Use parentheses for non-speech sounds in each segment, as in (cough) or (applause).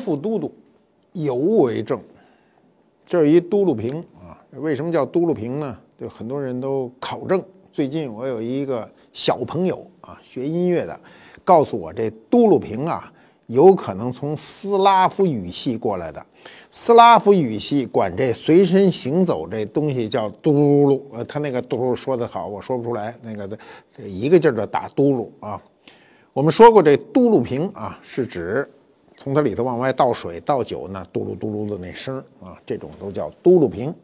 副都督，有为正。这是一都路瓶啊，为什么叫都路瓶呢？就很多人都考证。最近我有一个小朋友啊，学音乐的，告诉我这都路瓶啊，有可能从斯拉夫语系过来的。斯拉夫语系管这随身行走这东西叫嘟噜，呃，他那个嘟噜说的好，我说不出来，那个的这一个劲儿的打嘟噜啊。我们说过，这嘟噜瓶啊，是指。从它里头往外倒水倒酒呢，嘟噜嘟噜的那声啊，这种都叫嘟噜瓶。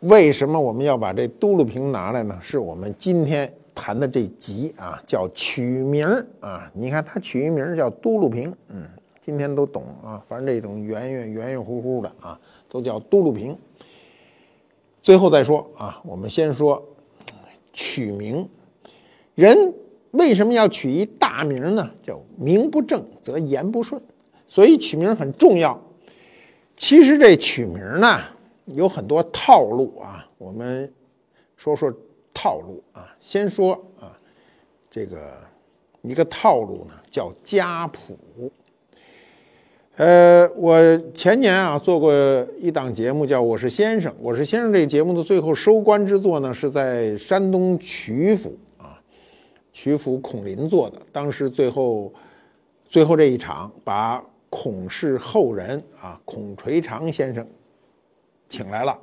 为什么我们要把这嘟噜瓶拿来呢？是我们今天谈的这集啊，叫取名啊。你看它取一名叫嘟噜瓶，嗯，今天都懂啊。反正这种圆圆圆圆乎乎的啊，都叫嘟噜瓶。最后再说啊，我们先说取名人。为什么要取一大名呢？叫名不正则言不顺，所以取名很重要。其实这取名呢有很多套路啊，我们说说套路啊。先说啊，这个一个套路呢叫家谱。呃，我前年啊做过一档节目叫《我是先生》，《我是先生》这个节目的最后收官之作呢是在山东曲阜啊。曲阜孔林做的，当时最后，最后这一场把孔氏后人啊孔垂长先生请来了。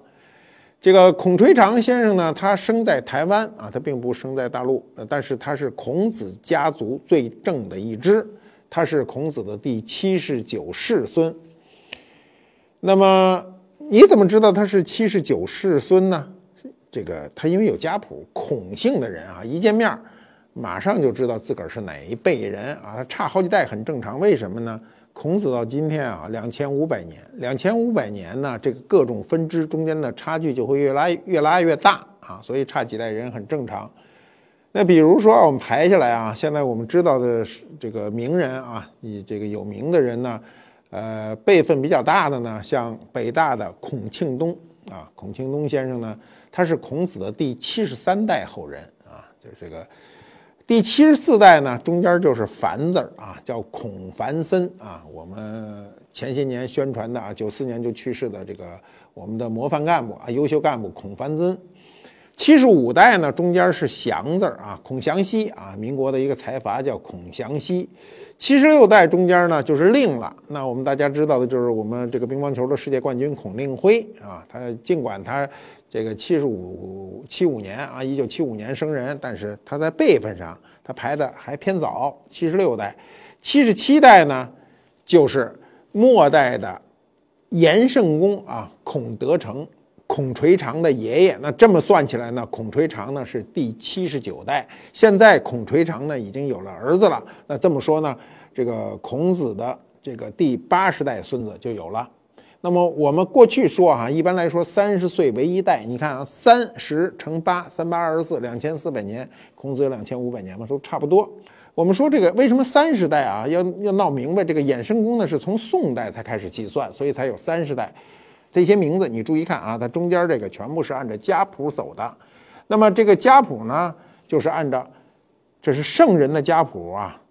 这个孔垂长先生呢，他生在台湾啊，他并不生在大陆，但是他是孔子家族最正的一支，他是孔子的第七十九世孙。那么你怎么知道他是七十九世孙呢？这个他因为有家谱，孔姓的人啊，一见面。马上就知道自个儿是哪一辈人啊，差好几代很正常。为什么呢？孔子到今天啊，两千五百年，两千五百年呢，这个各种分支中间的差距就会越拉越拉越大啊，所以差几代人很正常。那比如说我们排下来啊，现在我们知道的这个名人啊，以这个有名的人呢，呃，辈分比较大的呢，像北大的孔庆东啊，孔庆东先生呢，他是孔子的第七十三代后人啊，就这个。第七十四代呢，中间就是“樊”字儿啊，叫孔繁森啊。我们前些年宣传的啊，九四年就去世的这个我们的模范干部啊，优秀干部孔繁森。七十五代呢，中间是“祥”字儿啊，孔祥熙啊，民国的一个财阀叫孔祥熙。七十六代中间呢就是令了，那我们大家知道的就是我们这个乒乓球的世界冠军孔令辉啊，他尽管他。这个七十五七五年啊，一九七五年生人，但是他在辈分上他排的还偏早，七十六代，七十七代呢，就是末代的延圣公啊，孔德成，孔垂长的爷爷。那这么算起来呢，孔垂长呢是第七十九代。现在孔垂长呢已经有了儿子了，那这么说呢，这个孔子的这个第八十代孙子就有了。那么我们过去说哈，一般来说三十岁为一代。你看啊，三十乘八，三八二十四，两千四百年。孔子有两千五百年嘛，都差不多。我们说这个为什么三十代啊？要要闹明白，这个衍生公呢是从宋代才开始计算，所以才有三十代。这些名字你注意看啊，它中间这个全部是按照家谱走的。那么这个家谱呢，就是按照这是圣人的家谱啊，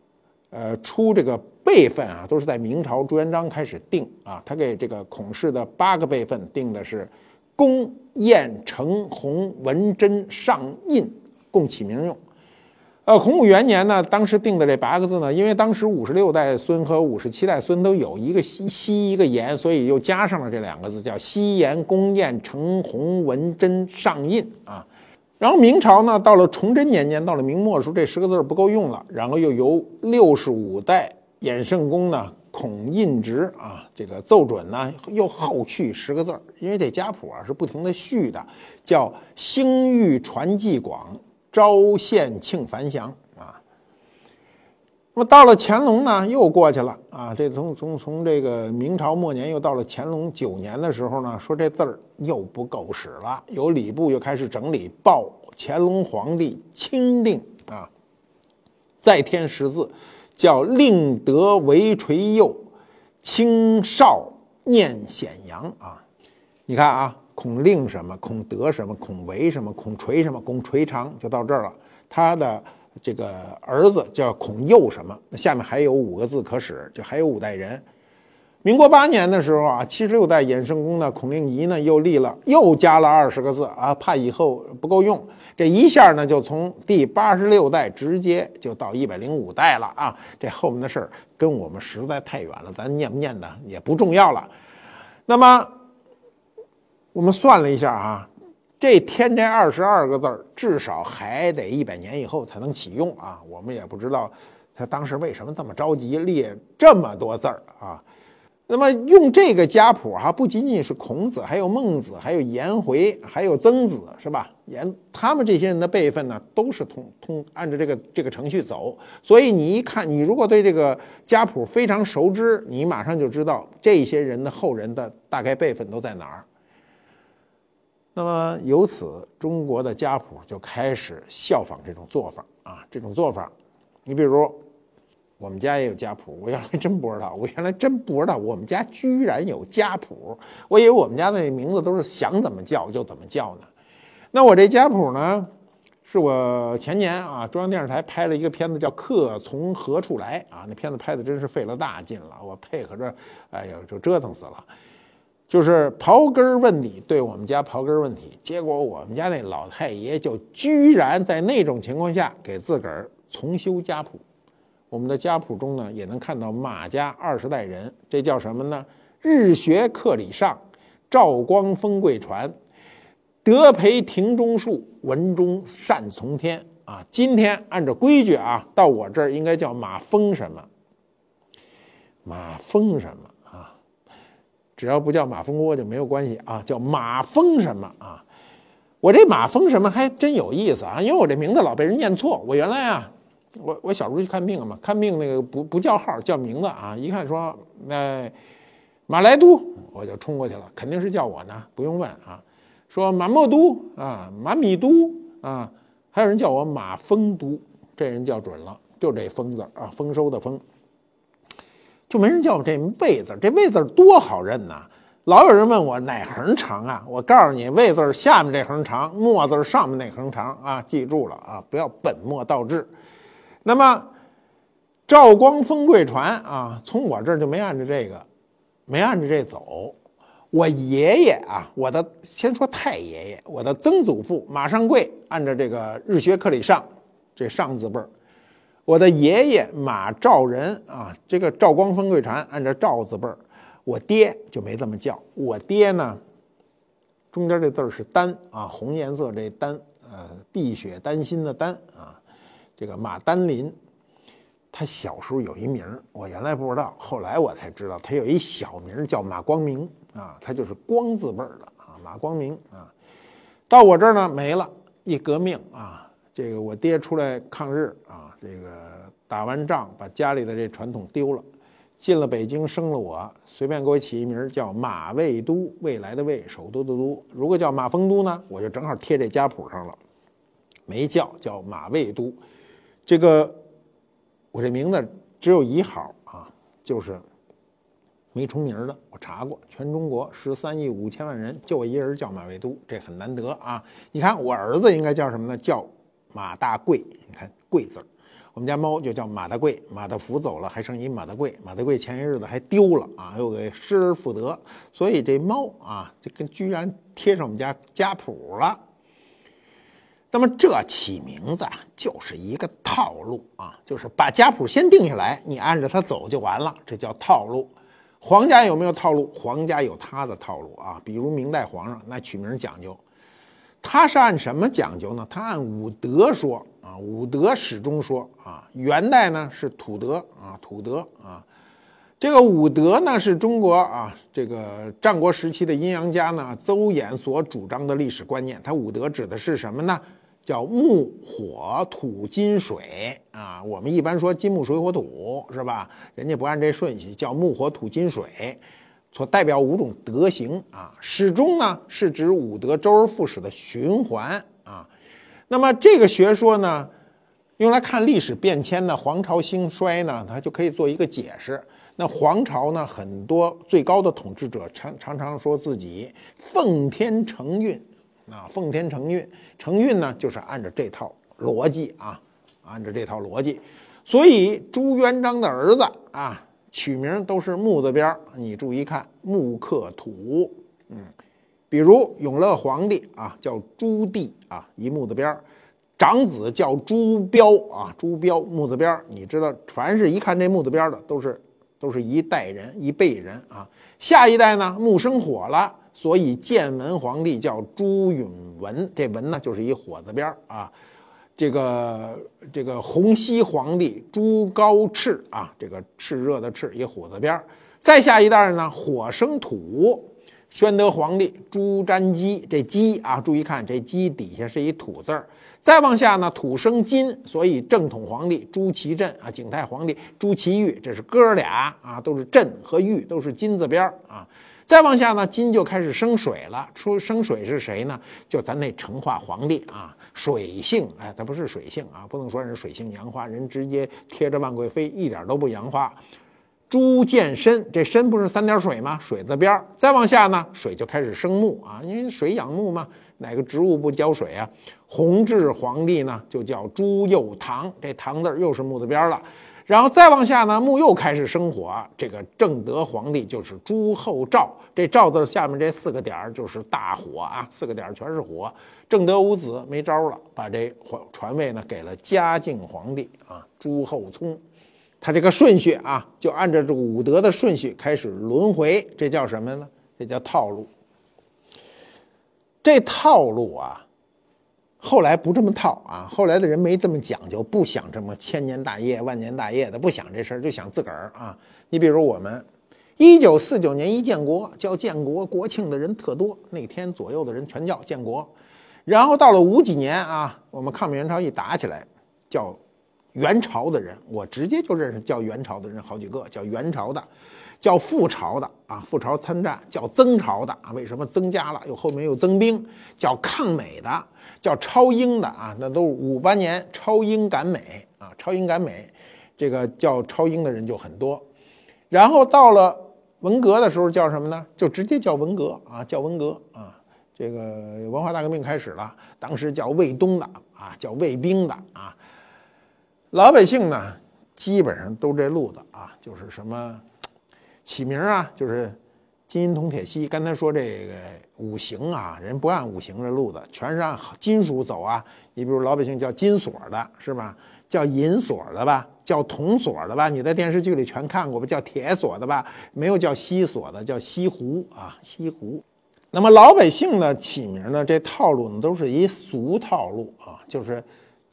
呃，出这个。辈分啊，都是在明朝朱元璋开始定啊。他给这个孔氏的八个辈分定的是公、晏、成、弘、文、贞、上、印，共起名用。呃，洪武元年呢，当时定的这八个字呢，因为当时五十六代孙和五十七代孙都有一个西西一个延，所以又加上了这两个字，叫西延、公、晏、成、弘、文、贞、上、印啊。然后明朝呢，到了崇祯年间，到了明末时候，这十个字不够用了，然后又由六十五代。衍圣公呢，孔印直啊，这个奏准呢又后续十个字，因为这家谱啊是不停的续的，叫兴裕传纪广，昭献庆繁祥啊。那么到了乾隆呢，又过去了啊，这从从从这个明朝末年又到了乾隆九年的时候呢，说这字儿又不够使了，由礼部又开始整理，报乾隆皇帝钦令啊，再添十字。叫令德为垂幼，清少念显阳啊！你看啊，孔令什么，孔德什么，孔为什么，孔垂什么，孔垂长就到这儿了。他的这个儿子叫孔佑什么？那下面还有五个字可使，就还有五代人。民国八年的时候啊，七十六代衍圣公的孔令仪呢又立了，又加了二十个字啊，怕以后不够用。这一下呢，就从第八十六代直接就到一百零五代了啊！这后面的事儿跟我们实在太远了，咱念不念的也不重要了。那么我们算了一下啊，这添这二十二个字儿，至少还得一百年以后才能启用啊！我们也不知道他当时为什么这么着急列这么多字儿啊。那么用这个家谱哈，不仅仅是孔子，还有孟子，还有颜回，还有曾子，是吧？颜他们这些人的辈分呢，都是通通按照这个这个程序走。所以你一看，你如果对这个家谱非常熟知，你马上就知道这些人的后人的大概辈分都在哪儿。那么由此，中国的家谱就开始效仿这种做法啊，这种做法，你比如。我们家也有家谱，我原来真不知道，我原来真不知道我们家居然有家谱，我以为我们家的名字都是想怎么叫就怎么叫呢。那我这家谱呢，是我前年啊中央电视台拍了一个片子叫《客从何处来》啊，那片子拍的真是费了大劲了，我配合着，哎呀就折腾死了，就是刨根问底对我们家刨根问底，结果我们家那老太爷就居然在那种情况下给自个儿重修家谱。我们的家谱中呢，也能看到马家二十代人，这叫什么呢？日学克礼上，赵光封贵传，德培庭中树，文中善从天啊。今天按照规矩啊，到我这儿应该叫马封什么？马封什么？只要不叫马蜂窝就没有关系啊，叫马蜂什么啊？我这马蜂什么还真有意思啊，因为我这名字老被人念错。我原来啊。我我小时候去看病嘛，看病那个不不叫号叫名字啊，一看说那马来都，我就冲过去了，肯定是叫我呢，不用问啊。说马莫都啊，马米都啊，还有人叫我马蜂都，这人叫准了，就这蜂字啊，丰收的丰，就没人叫我这魏字，这魏字多好认呐！老有人问我哪横长啊，我告诉你，魏字下面这横长，墨字上面那横长啊，记住了啊，不要本末倒置。那么，赵光封贵传啊，从我这儿就没按着这个，没按着这走。我爷爷啊，我的先说太爷爷，我的曾祖父马上贵按照这个日学课里上，这上字辈儿。我的爷爷马兆仁啊，这个赵光封贵传按照赵字辈儿。我爹就没这么叫，我爹呢，中间这字儿是丹啊，红颜色这丹，呃，碧血丹心的丹啊。这个马丹林，他小时候有一名儿，我原来不知道，后来我才知道，他有一小名叫马光明啊，他就是光字辈儿的啊，马光明啊。到我这儿呢没了，一革命啊，这个我爹出来抗日啊，这个打完仗把家里的这传统丢了，进了北京生了我，随便给我起一名叫马未都，未来的未，首都的都。如果叫马丰都呢，我就正好贴这家谱上了，没叫，叫马未都。这个我这名字只有一号啊，就是没重名的。我查过，全中国十三亿五千万人，就我一人叫马未都，这很难得啊。你看我儿子应该叫什么呢？叫马大贵。你看贵字我们家猫就叫马大贵，马大福走了，还剩一马大贵。马大贵前些日子还丢了啊，又给失而复得，所以这猫啊，这跟居然贴上我们家家谱了。那么这起名字，就是一个套路啊，就是把家谱先定下来，你按着它走就完了，这叫套路。皇家有没有套路？皇家有他的套路啊，比如明代皇上那取名讲究，他是按什么讲究呢？他按武德说啊，武德始终说啊。元代呢是土德啊，土德啊，这个武德呢是中国啊这个战国时期的阴阳家呢邹衍所主张的历史观念。他武德指的是什么呢？叫木火土金水啊，我们一般说金木水火土是吧？人家不按这顺序，叫木火土金水，所代表五种德行啊。始终呢是指五德周而复始的循环啊。那么这个学说呢，用来看历史变迁呢，皇朝兴衰呢，它就可以做一个解释。那皇朝呢，很多最高的统治者常常常说自己奉天承运。啊，奉天承运，承运呢就是按照这套逻辑啊，按照这套逻辑，所以朱元璋的儿子啊，取名都是木字边儿。你注意看，木克土，嗯，比如永乐皇帝啊，叫朱棣啊，一木字边儿。长子叫朱标啊，朱标木字边儿。你知道，凡是一看这木字边儿的，都是都是一代人一辈人啊。下一代呢，木生火了，所以建文皇帝叫朱允文，这文呢就是一火字边儿啊。这个这个洪熙皇帝朱高炽啊，这个炽热的炽一火字边儿。再下一代呢，火生土，宣德皇帝朱瞻基，这基啊，注意看这基底下是一土字儿。再往下呢，土生金，所以正统皇帝朱祁镇啊，景泰皇帝朱祁钰，这是哥俩啊，都是镇和玉都是金字边儿啊。再往下呢，金就开始生水了。出生水是谁呢？就咱那成化皇帝啊，水性哎，他不是水性啊，不能说人水性杨花，人直接贴着万贵妃，一点都不杨花。朱见深，这深不是三点水吗？水字边。再往下呢，水就开始生木啊，因为水养木嘛，哪个植物不浇水啊？弘治皇帝呢，就叫朱佑樘，这樘字又是木字边了。然后再往下呢，木又开始生火。这个正德皇帝就是朱厚照，这照字下面这四个点儿就是大火啊，四个点儿全是火。正德无子，没招了，把这传位呢给了嘉靖皇帝啊，朱厚熜。他这个顺序啊，就按照这个武德的顺序开始轮回，这叫什么呢？这叫套路。这套路啊。后来不这么套啊，后来的人没这么讲究，不想这么千年大业、万年大业的，不想这事儿，就想自个儿啊。你比如我们，一九四九年一建国，叫建国国庆的人特多，那天左右的人全叫建国。然后到了五几年啊，我们抗美援朝一打起来，叫元朝的人，我直接就认识叫元朝的人好几个，叫元朝的。叫复朝的啊，复朝参战；叫增朝的啊，为什么增加了？又后面又增兵。叫抗美的，叫超英的啊，那都是五八年超英赶美啊，超英赶美，这个叫超英的人就很多。然后到了文革的时候，叫什么呢？就直接叫文革啊，叫文革啊。这个文化大革命开始了，当时叫卫东的啊，叫卫兵的啊。老百姓呢，基本上都这路子啊，就是什么。起名啊，就是金银铜铁锡。刚才说这个五行啊，人不按五行这路子，全是按金属走啊。你比如老百姓叫金锁的，是吧？叫银锁的吧？叫铜锁的吧？你在电视剧里全看过吧？叫铁锁的吧？没有叫锡锁的，叫锡壶啊，锡壶。那么老百姓呢起名呢，这套路呢都是一俗套路啊，就是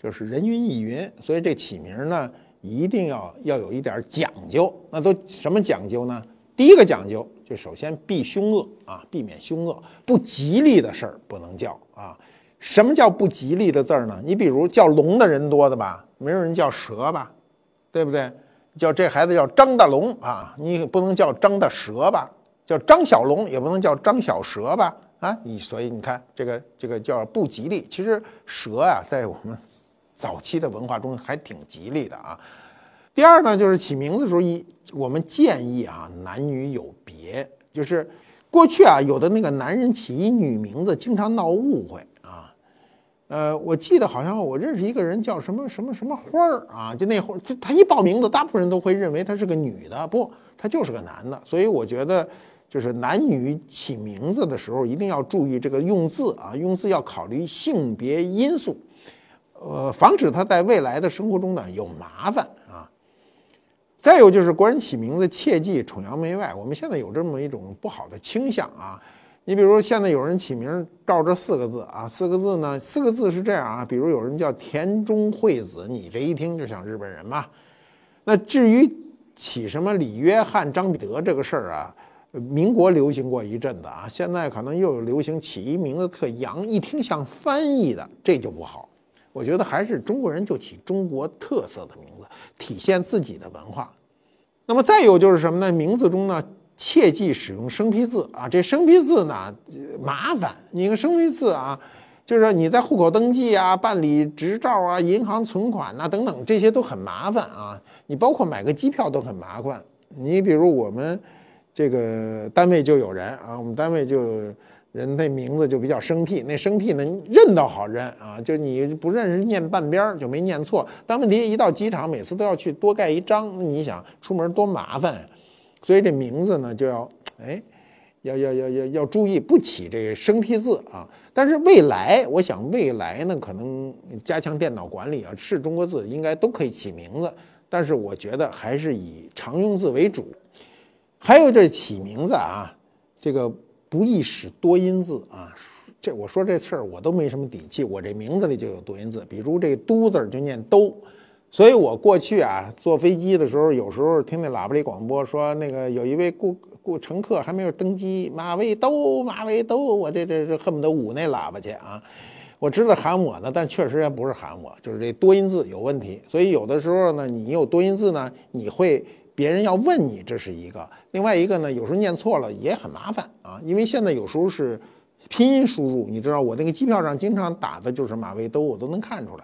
就是人云亦云。所以这起名呢。一定要要有一点讲究，那都什么讲究呢？第一个讲究就首先避凶恶啊，避免凶恶，不吉利的事儿不能叫啊。什么叫不吉利的字儿呢？你比如叫龙的人多的吧，没有人叫蛇吧，对不对？叫这孩子叫张大龙啊，你不能叫张大蛇吧？叫张小龙也不能叫张小蛇吧？啊，你所以你看这个这个叫不吉利。其实蛇啊，在我们。早期的文化中还挺吉利的啊。第二呢，就是起名字的时候，一我们建议啊，男女有别。就是过去啊，有的那个男人起一女名字，经常闹误会啊。呃，我记得好像我认识一个人叫什么什么什么花儿啊，就那会儿，就他一报名字，大部分人都会认为他是个女的，不，他就是个男的。所以我觉得，就是男女起名字的时候，一定要注意这个用字啊，用字要考虑性别因素。呃，防止他在未来的生活中呢有麻烦。再有就是国人起名字切忌崇洋媚外，我们现在有这么一种不好的倾向啊。你比如现在有人起名照着四个字啊，四个字呢，四个字是这样啊，比如有人叫田中惠子，你这一听就像日本人嘛。那至于起什么李约翰、张彼得这个事儿啊，民国流行过一阵子啊，现在可能又有流行起一名字特洋，一听像翻译的，这就不好。我觉得还是中国人就起中国特色的名字，体现自己的文化。那么再有就是什么呢？名字中呢，切忌使用生僻字啊。这生僻字呢，麻烦。你看生僻字啊，就是说你在户口登记啊、办理执照啊、银行存款呐等等，这些都很麻烦啊。你包括买个机票都很麻烦。你比如我们这个单位就有人啊，我们单位就人那名字就比较生僻，那生僻呢认倒好认啊，就你不认识念半边就没念错。但问题一到机场，每次都要去多盖一章，那你想出门多麻烦，所以这名字呢就要哎，要要要要要注意不起这个生僻字啊。但是未来，我想未来呢可能加强电脑管理啊，是中国字应该都可以起名字，但是我觉得还是以常用字为主。还有这起名字啊，这个。不宜使多音字啊！这我说这事儿我都没什么底气。我这名字里就有多音字，比如这“都”字就念“都”，所以我过去啊坐飞机的时候，有时候听那喇叭里广播说，那个有一位顾顾乘客还没有登机，马尾都马尾都，我这这这恨不得捂那喇叭去啊！我知道喊我呢，但确实也不是喊我，就是这多音字有问题。所以有的时候呢，你有多音字呢，你会。别人要问你，这是一个；另外一个呢，有时候念错了也很麻烦啊，因为现在有时候是拼音输入，你知道我那个机票上经常打的就是马未都，我都能看出来。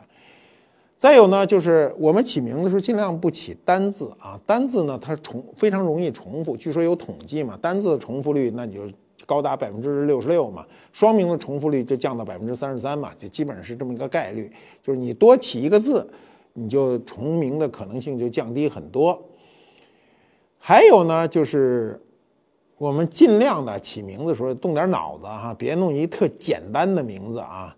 再有呢，就是我们起名的时候尽量不起单字啊，单字呢它重非常容易重复，据说有统计嘛，单字的重复率那你就高达百分之六十六嘛，双名的重复率就降到百分之三十三嘛，就基本上是这么一个概率，就是你多起一个字，你就重名的可能性就降低很多。还有呢，就是我们尽量的起名字的时候动点脑子哈，别弄一特简单的名字啊。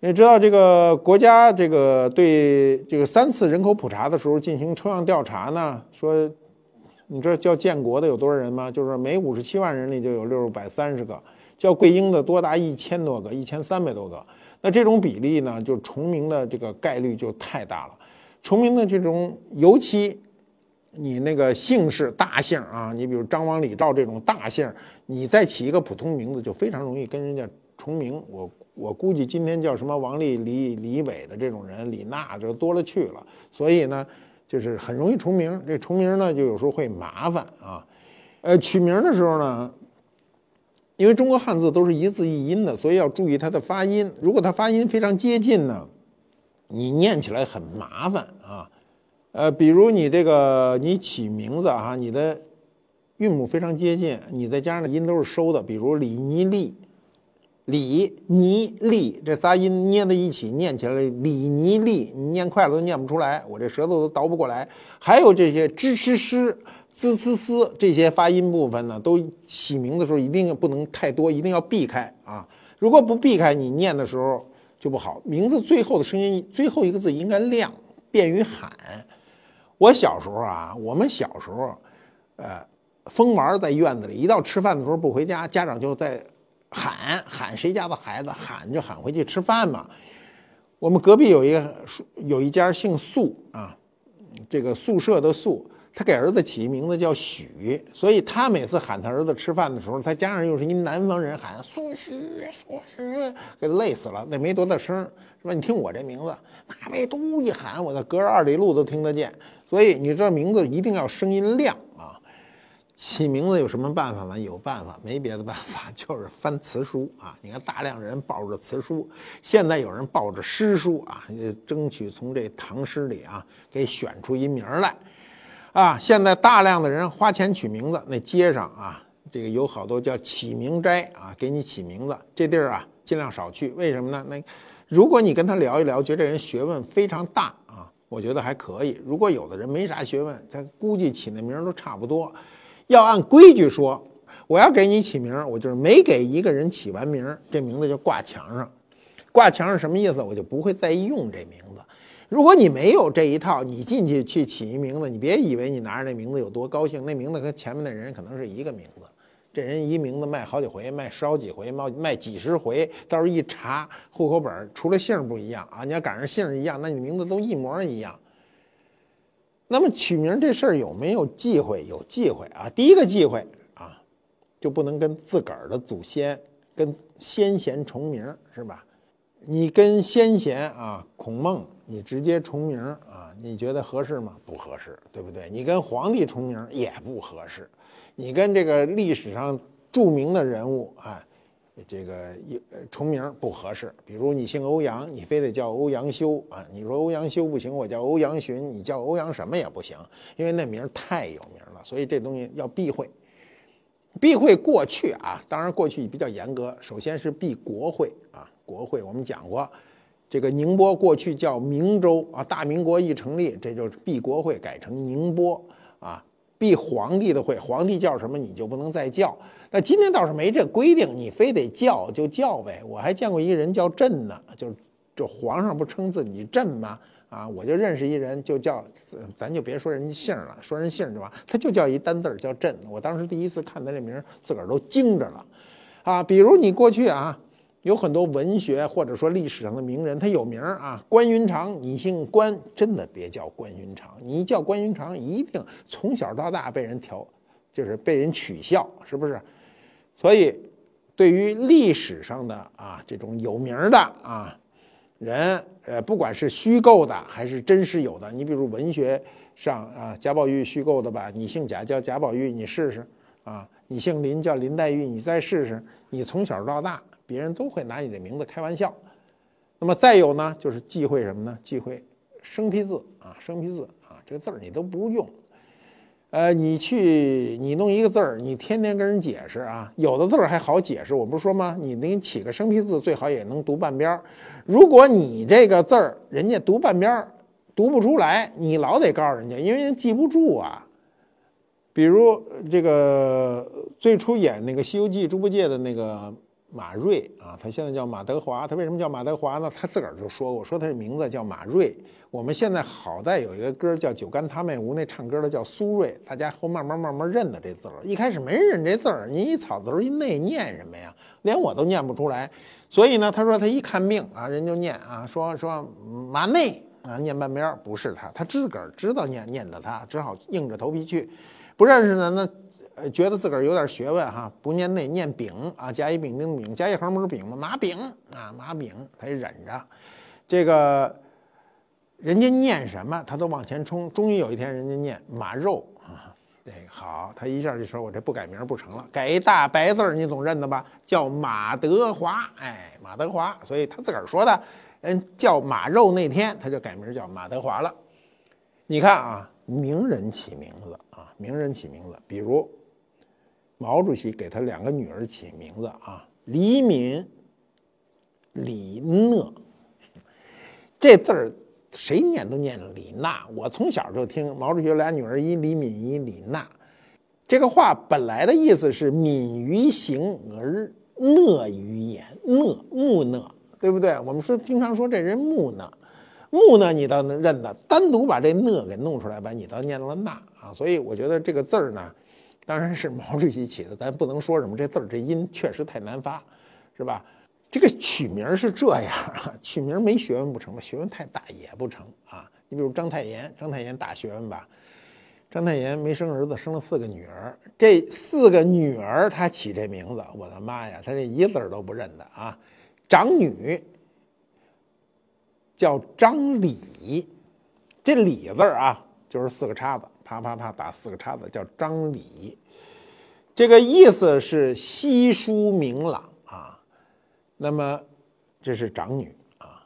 你知道这个国家这个对这个三次人口普查的时候进行抽样调查呢，说你知道叫建国的有多少人吗？就是每五十七万人里就有六百三十个，叫桂英的多达一千多个，一千三百多个。那这种比例呢，就重名的这个概率就太大了。重名的这种尤其。你那个姓氏大姓啊，你比如张王李赵这种大姓，你再起一个普通名字，就非常容易跟人家重名。我我估计今天叫什么王丽、李李伟的这种人，李娜就多了去了。所以呢，就是很容易重名。这重名呢，就有时候会麻烦啊。呃，取名的时候呢，因为中国汉字都是一字一音的，所以要注意它的发音。如果它发音非常接近呢，你念起来很麻烦啊。呃，比如你这个你起名字哈，你的韵母非常接近，你再加上音都是收的，比如李尼利、李尼利这仨音捏在一起念起来，李尼利，你念快了都念不出来，我这舌头都倒不过来。还有这些支吃诗、滋呲呲这些发音部分呢，都起名的时候一定不能太多，一定要避开啊！如果不避开，你念的时候就不好。名字最后的声音，最后一个字应该亮，便于喊。我小时候啊，我们小时候，呃，疯玩在院子里，一到吃饭的时候不回家，家长就在喊喊谁家的孩子，喊就喊回去吃饭嘛。我们隔壁有一个有一家姓宿啊，这个宿舍的宿。他给儿子起一名字叫许，所以他每次喊他儿子吃饭的时候，他家上又是一南方人喊苏许苏许，给累死了。那没多大声，是吧？你听我这名字，那位嘟一喊，我在隔着二里路都听得见。所以你这名字一定要声音亮啊！起名字有什么办法吗？有办法，没别的办法，(laughs) 就是翻词书啊！你看大量人抱着词书，现在有人抱着诗书啊，争取从这唐诗里啊给选出一名来。啊，现在大量的人花钱取名字，那街上啊，这个有好多叫起名斋啊，给你起名字，这地儿啊尽量少去。为什么呢？那如果你跟他聊一聊，觉得这人学问非常大，我觉得还可以。如果有的人没啥学问，他估计起那名都差不多。要按规矩说，我要给你起名，我就是没给一个人起完名，这名字就挂墙上。挂墙上什么意思？我就不会再用这名字。如果你没有这一套，你进去去起一名字，你别以为你拿着那名字有多高兴，那名字跟前面那人可能是一个名字，这人一名字卖好几回，卖十好几回，卖卖几十回，到时候一查户口本，除了姓不一样啊，你要赶上姓一样，那你名字都一模一样。那么取名这事儿有没有忌讳？有忌讳啊！第一个忌讳啊，就不能跟自个儿的祖先、跟先贤重名，是吧？你跟先贤啊，孔孟。你直接重名啊？你觉得合适吗？不合适，对不对？你跟皇帝重名也不合适，你跟这个历史上著名的人物啊，这个重名不合适。比如你姓欧阳，你非得叫欧阳修啊？你说欧阳修不行，我叫欧阳询，你叫欧阳什么也不行，因为那名太有名了，所以这东西要避讳。避讳过去啊，当然过去比较严格，首先是避国讳啊，国讳我们讲过，这个宁波过去叫明州啊，大明国一成立，这就是避国讳，改成宁波啊，避皇帝的讳，皇帝叫什么你就不能再叫。那今天倒是没这规定，你非得叫就叫呗。我还见过一个人叫朕呢，就就皇上不称自己朕吗？啊，我就认识一人，就叫，咱就别说人家姓了，说人姓就完，他就叫一单字叫朕。我当时第一次看他这名，自个儿都惊着了。啊，比如你过去啊，有很多文学或者说历史上的名人，他有名啊，关云长，你姓关，真的别叫关云长，你叫关云长，一定从小到大被人调，就是被人取笑，是不是？所以，对于历史上的啊这种有名的啊人，呃，不管是虚构的还是真实有的，你比如文学上啊，贾宝玉虚构的吧，你姓贾叫贾宝玉，你试试啊；你姓林叫林黛玉，你再试试。你从小到大，别人都会拿你这名字开玩笑。那么再有呢，就是忌讳什么呢？忌讳生僻字啊，生僻字啊，这个字儿你都不用。呃，你去你弄一个字儿，你天天跟人解释啊，有的字儿还好解释，我不是说吗？你给你起个生僻字，最好也能读半边儿。如果你这个字儿人家读半边儿读不出来，你老得告诉人家，因为人记不住啊。比如这个最初演那个《西游记》猪八戒的那个。马瑞啊，他现在叫马德华。他为什么叫马德华呢？他自个儿就说过，说他的名字叫马瑞。我们现在好在有一个歌叫《酒干他妹无》，那唱歌的叫苏瑞。大家后慢慢慢慢认得这字儿。一开始没认这字儿，你一草字头一内念什么呀？连我都念不出来。所以呢，他说他一看病啊，人就念啊，说说马内啊，念半边不是他，他自个儿知道念念的他，只好硬着头皮去。不认识的那。呃，觉得自个儿有点学问哈，不念那念丙啊，甲乙丙丁丙，甲乙横不是丙吗，马丙啊，马丙，他也忍着。这个人家念什么，他都往前冲。终于有一天，人家念马肉啊，这个好，他一下就说：“我这不改名不成了，改一大白字儿，你总认得吧？叫马德华，哎，马德华。所以他自个儿说的，嗯，叫马肉那天，他就改名叫马德华了。你看啊，名人起名字啊，名人起名字，比如。毛主席给他两个女儿起名字啊，李敏、李讷，这字儿谁念都念李娜。我从小就听毛主席有俩女儿，一李敏，一李娜。这个话本来的意思是敏于行而讷于言，讷木讷，对不对？我们说经常说这人木讷，木讷你倒能认得，单独把这讷给弄出来吧，你倒念了娜啊。所以我觉得这个字儿呢。当然是毛主席起的，咱不能说什么这字儿这音确实太难发，是吧？这个取名是这样啊，取名没学问不成，学问太大也不成啊。你比如章太炎，章太炎大学问吧？章太炎没生儿子，生了四个女儿，这四个女儿他起这名字，我的妈呀，他这一字儿都不认得啊。长女叫张李，这李字儿啊，就是四个叉子。啪啪啪打四个叉子，叫张礼，这个意思是稀疏明朗啊。那么这是长女啊，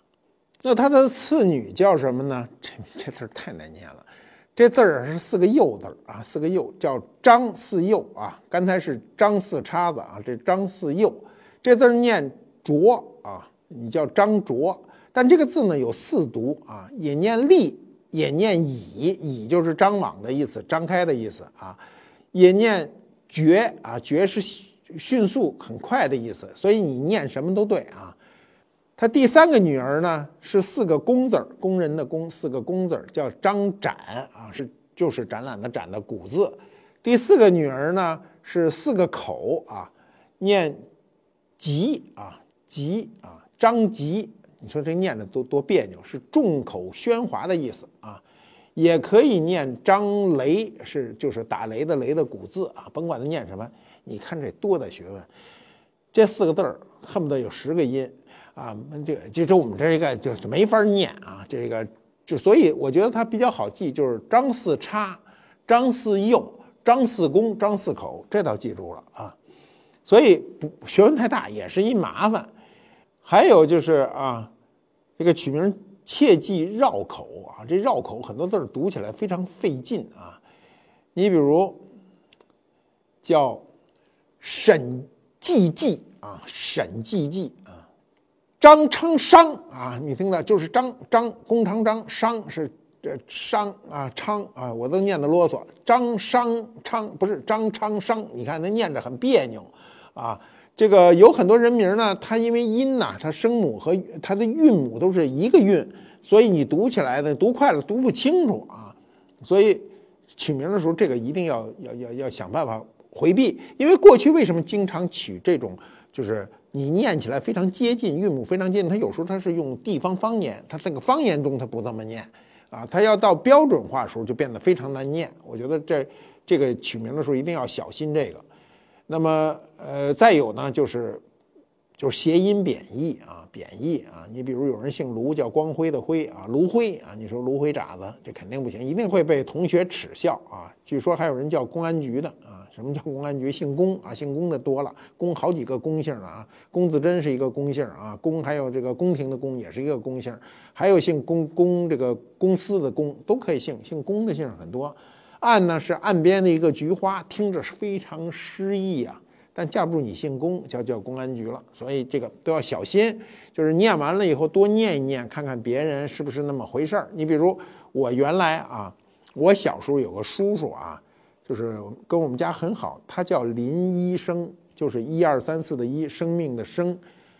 那她的次女叫什么呢？这 (laughs) 这字太难念了，这字儿是四个又字儿啊，四个又叫张四又啊。刚才是张四叉子啊，这张四又这字儿念卓啊，你叫张卓，但这个字呢有四读啊，也念立。也念乙，乙就是张网的意思，张开的意思啊。也念绝啊，绝是迅速、很快的意思，所以你念什么都对啊。他第三个女儿呢是四个工字儿，工人的工，四个工字儿叫张展啊，是就是展览的展的古字。第四个女儿呢是四个口啊，念吉啊，吉啊，张吉。你说这念的多多别扭，是众口喧哗的意思啊，也可以念张雷，是就是打雷的雷的古字啊，甭管他念什么，你看这多大学问，这四个字儿恨不得有十个音啊，这就就我们这一个就是没法念啊，这个就所以我觉得它比较好记，就是张四叉、张四右、张四公、张四口，这倒记住了啊，所以不学问太大也是一麻烦。还有就是啊，这个取名切忌绕口啊，这绕口很多字儿读起来非常费劲啊。你比如叫沈季季啊，沈季季啊，张昌商啊，你听到就是张张弓长张商是这商啊昌啊，我都念得啰嗦。张商昌不是张昌商，你看他念着很别扭啊。这个有很多人名呢，它因为音呐，它声母和它的韵母都是一个韵，所以你读起来呢，读快了读不清楚啊。所以取名的时候，这个一定要要要要想办法回避。因为过去为什么经常取这种，就是你念起来非常接近，韵母非常接近，它有时候它是用地方方言，它这个方言中它不这么念啊，它要到标准化时候就变得非常难念。我觉得这这个取名的时候一定要小心这个。那么，呃，再有呢，就是就是谐音贬义啊，贬义啊。你比如有人姓卢，叫光辉的辉啊，卢辉啊，你说卢辉渣子，这肯定不行，一定会被同学耻笑啊。据说还有人叫公安局的啊，什么叫公安局？姓龚啊，姓龚的多了，龚好几个龚姓了啊。龚自珍是一个龚姓啊，龚还有这个宫廷的龚也是一个龚姓，还有姓龚龚这个公司的龚都可以姓，姓龚的姓很多。岸呢是岸边的一个菊花，听着非常诗意啊，但架不住你姓龚，叫叫公安局了，所以这个都要小心。就是念完了以后多念一念，看看别人是不是那么回事儿。你比如我原来啊，我小时候有个叔叔啊，就是跟我们家很好，他叫林医生，就是一二三四的一生命的生，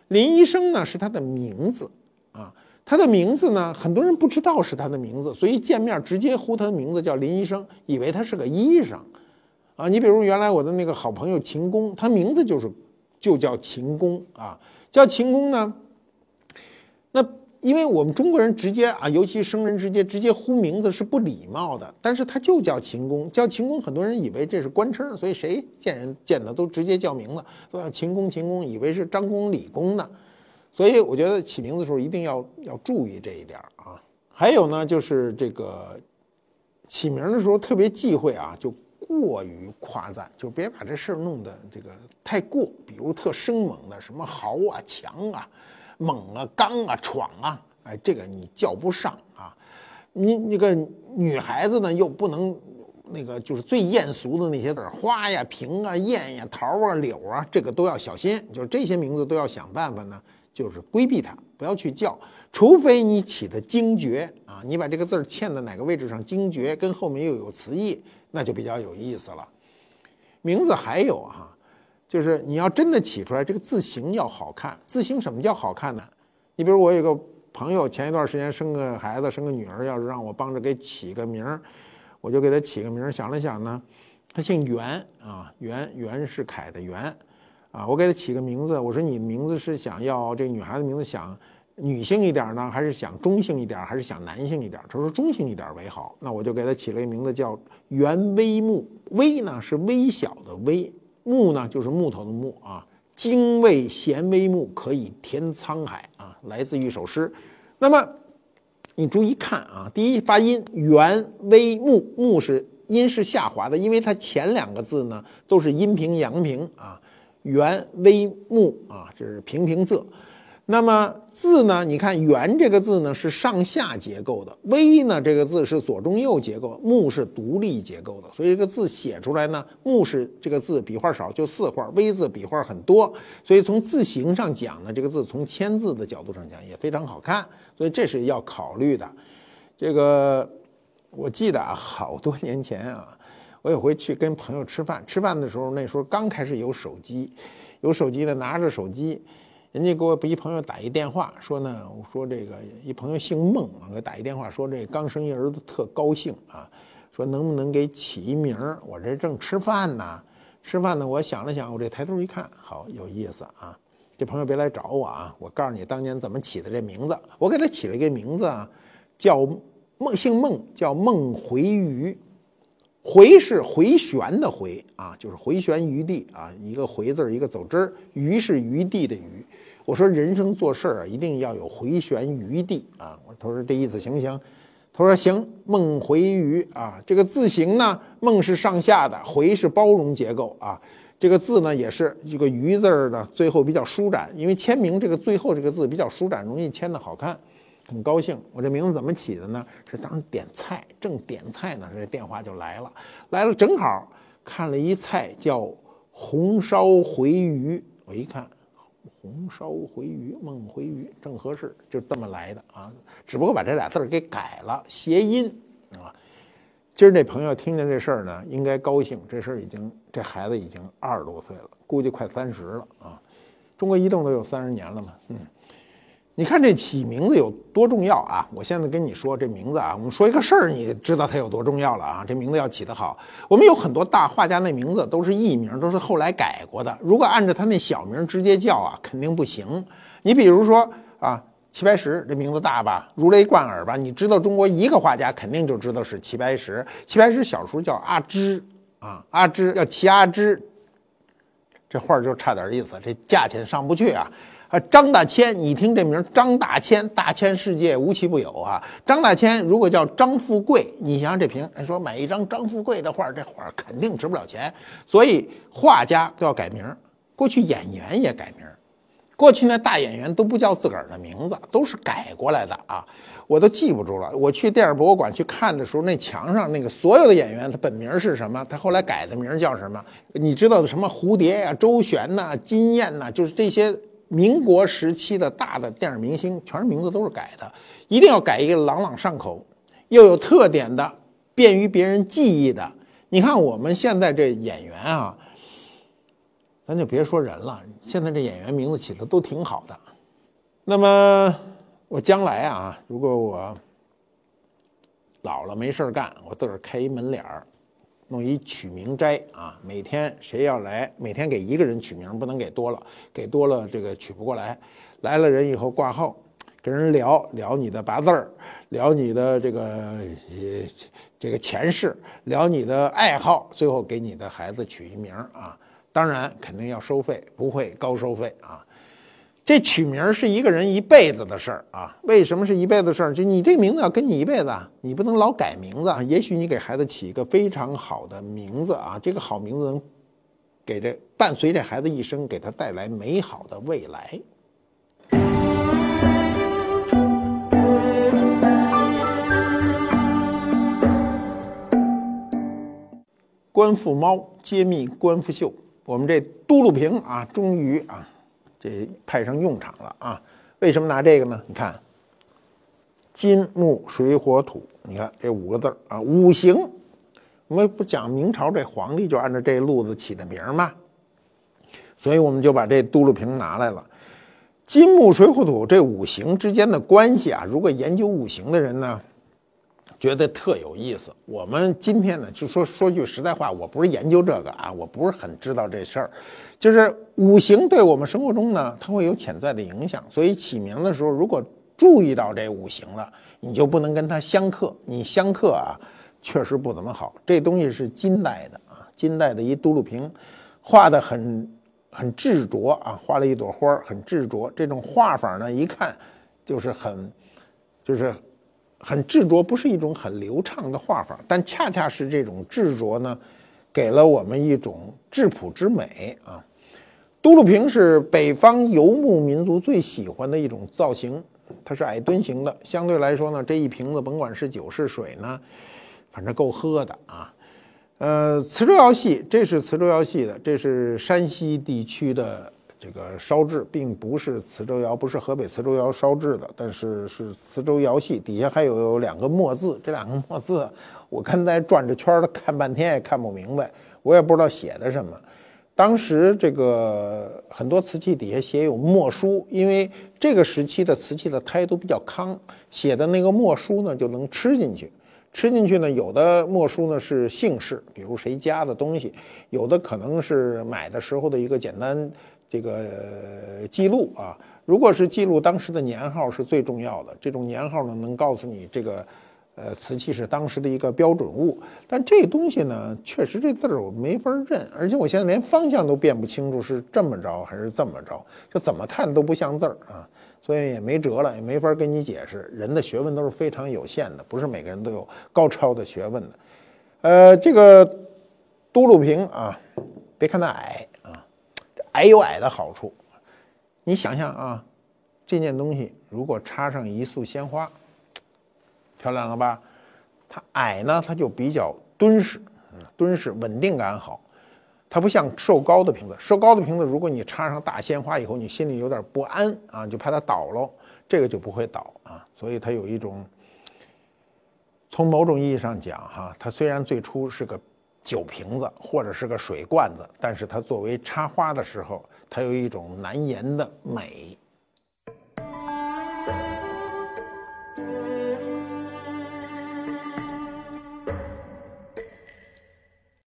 林医生呢是他的名字啊。他的名字呢，很多人不知道是他的名字，所以见面直接呼他的名字叫林医生，以为他是个医生，啊，你比如原来我的那个好朋友秦工，他名字就是就叫秦工啊，叫秦工呢，那因为我们中国人直接啊，尤其生人直接直接呼名字是不礼貌的，但是他就叫秦工，叫秦工，很多人以为这是官称，所以谁见人见的都直接叫名字，都叫秦工秦工，以为是张公李公呢。所以我觉得起名字的时候一定要要注意这一点啊。还有呢，就是这个起名的时候特别忌讳啊，就过于夸赞，就别把这事儿弄得这个太过。比如特生猛的什么豪啊、强啊、猛啊、刚啊、闯啊，哎，这个你叫不上啊。你那个女孩子呢，又不能那个就是最艳俗的那些字儿，花呀、瓶啊、艳呀、桃啊、柳啊，这个都要小心。就是这些名字都要想办法呢。就是规避它，不要去叫，除非你起的精绝啊，你把这个字儿嵌在哪个位置上精绝，跟后面又有词义，那就比较有意思了。名字还有哈，就是你要真的起出来，这个字形要好看。字形什么叫好看呢？你比如我有个朋友，前一段时间生个孩子，生个女儿，要是让我帮着给起个名儿，我就给他起个名儿。想了想呢，他姓袁啊，袁袁世凯的袁。啊，我给他起个名字，我说你名字是想要这女孩子名字想女性一点呢，还是想中性一点，还是想男性一点？他说中性一点为好。那我就给他起了一个名字叫袁微木，微呢是微小的微，木呢就是木头的木啊。精卫衔微木，可以填沧海啊，来自一首诗。那么你注意看啊，第一发音袁微木，木是音是下滑的，因为它前两个字呢都是阴平阳平啊。元微木啊，这是平平仄。那么字呢？你看“元”这个字呢是上下结构的，“微”呢这个字是左中右结构，“木”是独立结构的。所以这个字写出来呢，“木”是这个字笔画少，就四画；“微”字笔画很多。所以从字形上讲呢，这个字从签字的角度上讲也非常好看。所以这是要考虑的。这个我记得啊，好多年前啊。我有回去跟朋友吃饭，吃饭的时候那时候刚开始有手机，有手机的拿着手机，人家给我一朋友打一电话说呢，我说这个一朋友姓孟啊，给打一电话说这刚生一儿子特高兴啊，说能不能给起一名儿？我这正吃饭呢，吃饭呢，我想了想，我这抬头一看，好有意思啊，这朋友别来找我啊，我告诉你当年怎么起的这名字，我给他起了一个名字啊，叫孟，姓孟，叫孟回鱼。回是回旋的回啊，就是回旋余地啊，一个回字一个走之儿，余是余地的余。我说人生做事儿啊，一定要有回旋余地啊。我他说这意思行不行？他说行。梦回余啊，这个字形呢，梦是上下的，回是包容结构啊。这个字呢，也是这个余字儿的最后比较舒展，因为签名这个最后这个字比较舒展，容易签的好看。很高兴，我这名字怎么起的呢？是当时点菜，正点菜呢，这电话就来了，来了正好看了一菜叫红烧回鱼，我一看，红烧回鱼、梦回鱼正合适，就这么来的啊。只不过把这俩字儿给改了，谐音啊。今儿这朋友听见这事儿呢，应该高兴。这事儿已经，这孩子已经二十多岁了，估计快三十了啊。中国移动都有三十年了嘛，嗯。你看这起名字有多重要啊！我现在跟你说这名字啊，我们说一个事儿，你知道它有多重要了啊！这名字要起得好，我们有很多大画家那名字都是艺名，都是后来改过的。如果按照他那小名直接叫啊，肯定不行。你比如说啊，齐白石这名字大吧，如雷贯耳吧？你知道中国一个画家，肯定就知道是齐白石。齐白石小时候叫阿芝啊，阿芝叫齐阿芝，这画就差点意思，这价钱上不去啊。啊，张大千，你听这名儿张大千，大千世界无奇不有啊。张大千如果叫张富贵，你想想这评，说买一张张富贵的画儿，这画儿肯定值不了钱。所以画家都要改名儿，过去演员也改名儿，过去那大演员都不叫自个儿的名字，都是改过来的啊。我都记不住了。我去电影博物馆去看的时候，那墙上那个所有的演员，他本名是什么？他后来改的名叫什么？你知道的什么蝴蝶呀、周旋呐、金燕呐，就是这些。民国时期的大的电影明星，全是名字都是改的，一定要改一个朗朗上口、又有特点的、便于别人记忆的。你看我们现在这演员啊，咱就别说人了，现在这演员名字起的都挺好的。那么我将来啊，如果我老了没事干，我自个儿开一门脸儿。弄一取名斋啊，每天谁要来，每天给一个人取名，不能给多了，给多了这个取不过来。来了人以后挂号，跟人聊聊你的八字儿，聊你的这个呃这个前世，聊你的爱好，最后给你的孩子取一名啊。当然肯定要收费，不会高收费啊。这取名是一个人一辈子的事儿啊！为什么是一辈子事儿？就你这名字要跟你一辈子，啊，你不能老改名字啊。也许你给孩子起一个非常好的名字啊，这个好名字能给这伴随这孩子一生，给他带来美好的未来。官复猫揭秘官复秀，我们这嘟噜瓶啊，终于啊。这派上用场了啊！为什么拿这个呢？你看，金木水火土，你看这五个字啊，五行。我们不讲明朝这皇帝就按照这路子起的名吗？所以我们就把这都噜平拿来了。金木水火土这五行之间的关系啊，如果研究五行的人呢，觉得特有意思。我们今天呢，就说说句实在话，我不是研究这个啊，我不是很知道这事儿。就是五行对我们生活中呢，它会有潜在的影响，所以起名的时候，如果注意到这五行了，你就不能跟它相克。你相克啊，确实不怎么好。这东西是金代的啊，金代的一嘟噜瓶，画的很很执着啊，画了一朵花很执着。这种画法呢，一看就是很就是很执着，不是一种很流畅的画法，但恰恰是这种执着呢，给了我们一种质朴之美啊。嘟噜瓶是北方游牧民族最喜欢的一种造型，它是矮墩形的。相对来说呢，这一瓶子甭管是酒是水呢，反正够喝的啊。呃，磁州窑系，这是磁州窑系的，这是山西地区的这个烧制，并不是磁州窑，不是河北磁州窑烧制的，但是是磁州窑系。底下还有两个墨字，这两个墨字我刚才转着圈的看半天也看不明白，我也不知道写的什么。当时这个很多瓷器底下写有墨书，因为这个时期的瓷器的胎都比较康，写的那个墨书呢就能吃进去。吃进去呢，有的墨书呢是姓氏，比如谁家的东西；有的可能是买的时候的一个简单这个记录啊。如果是记录当时的年号是最重要的，这种年号呢能告诉你这个。呃，瓷器是当时的一个标准物，但这东西呢，确实这字儿我没法认，而且我现在连方向都辨不清楚是这么着还是这么着，就怎么看都不像字儿啊，所以也没辙了，也没法跟你解释。人的学问都是非常有限的，不是每个人都有高超的学问的。呃，这个嘟噜瓶啊，别看它矮啊，矮有矮的好处，你想想啊，这件东西如果插上一束鲜花。漂亮了吧？它矮呢，它就比较敦实，嗯，敦实，稳定感好。它不像瘦高的瓶子，瘦高的瓶子，如果你插上大鲜花以后，你心里有点不安啊，就怕它倒喽。这个就不会倒啊，所以它有一种，从某种意义上讲哈，它虽然最初是个酒瓶子或者是个水罐子，但是它作为插花的时候，它有一种难言的美。